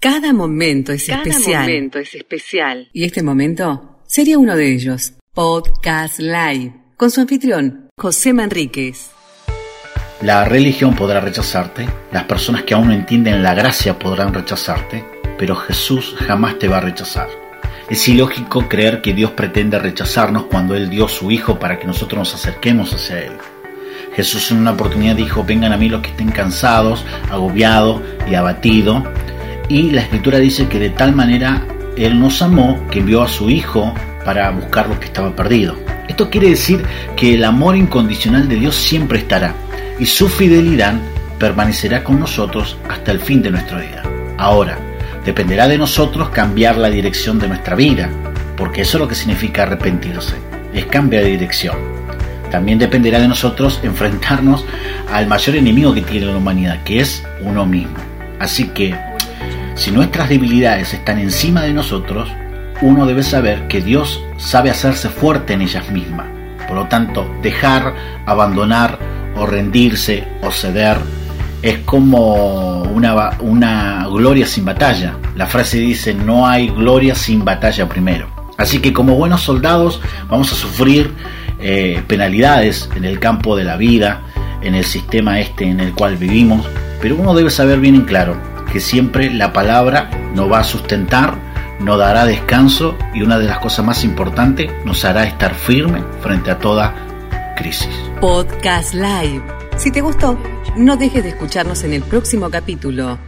Cada momento es Cada especial. momento es especial. Y este momento sería uno de ellos. Podcast Live. Con su anfitrión, José Manríquez. La religión podrá rechazarte, las personas que aún no entienden la gracia podrán rechazarte, pero Jesús jamás te va a rechazar. Es ilógico creer que Dios pretende rechazarnos cuando Él dio su Hijo para que nosotros nos acerquemos hacia Él. Jesús en una oportunidad dijo, vengan a mí los que estén cansados, agobiados y abatidos. Y la escritura dice que de tal manera Él nos amó que envió a su Hijo para buscar lo que estaba perdido. Esto quiere decir que el amor incondicional de Dios siempre estará y su fidelidad permanecerá con nosotros hasta el fin de nuestra vida. Ahora, dependerá de nosotros cambiar la dirección de nuestra vida, porque eso es lo que significa arrepentirse, es cambiar de dirección. También dependerá de nosotros enfrentarnos al mayor enemigo que tiene la humanidad, que es uno mismo. Así que, si nuestras debilidades están encima de nosotros, uno debe saber que Dios sabe hacerse fuerte en ellas mismas. Por lo tanto, dejar, abandonar o rendirse o ceder es como una, una gloria sin batalla. La frase dice, no hay gloria sin batalla primero. Así que como buenos soldados vamos a sufrir eh, penalidades en el campo de la vida, en el sistema este en el cual vivimos, pero uno debe saber bien en claro que siempre la palabra nos va a sustentar, nos dará descanso y una de las cosas más importantes nos hará estar firme frente a toda crisis. Podcast Live. Si te gustó, no dejes de escucharnos en el próximo capítulo.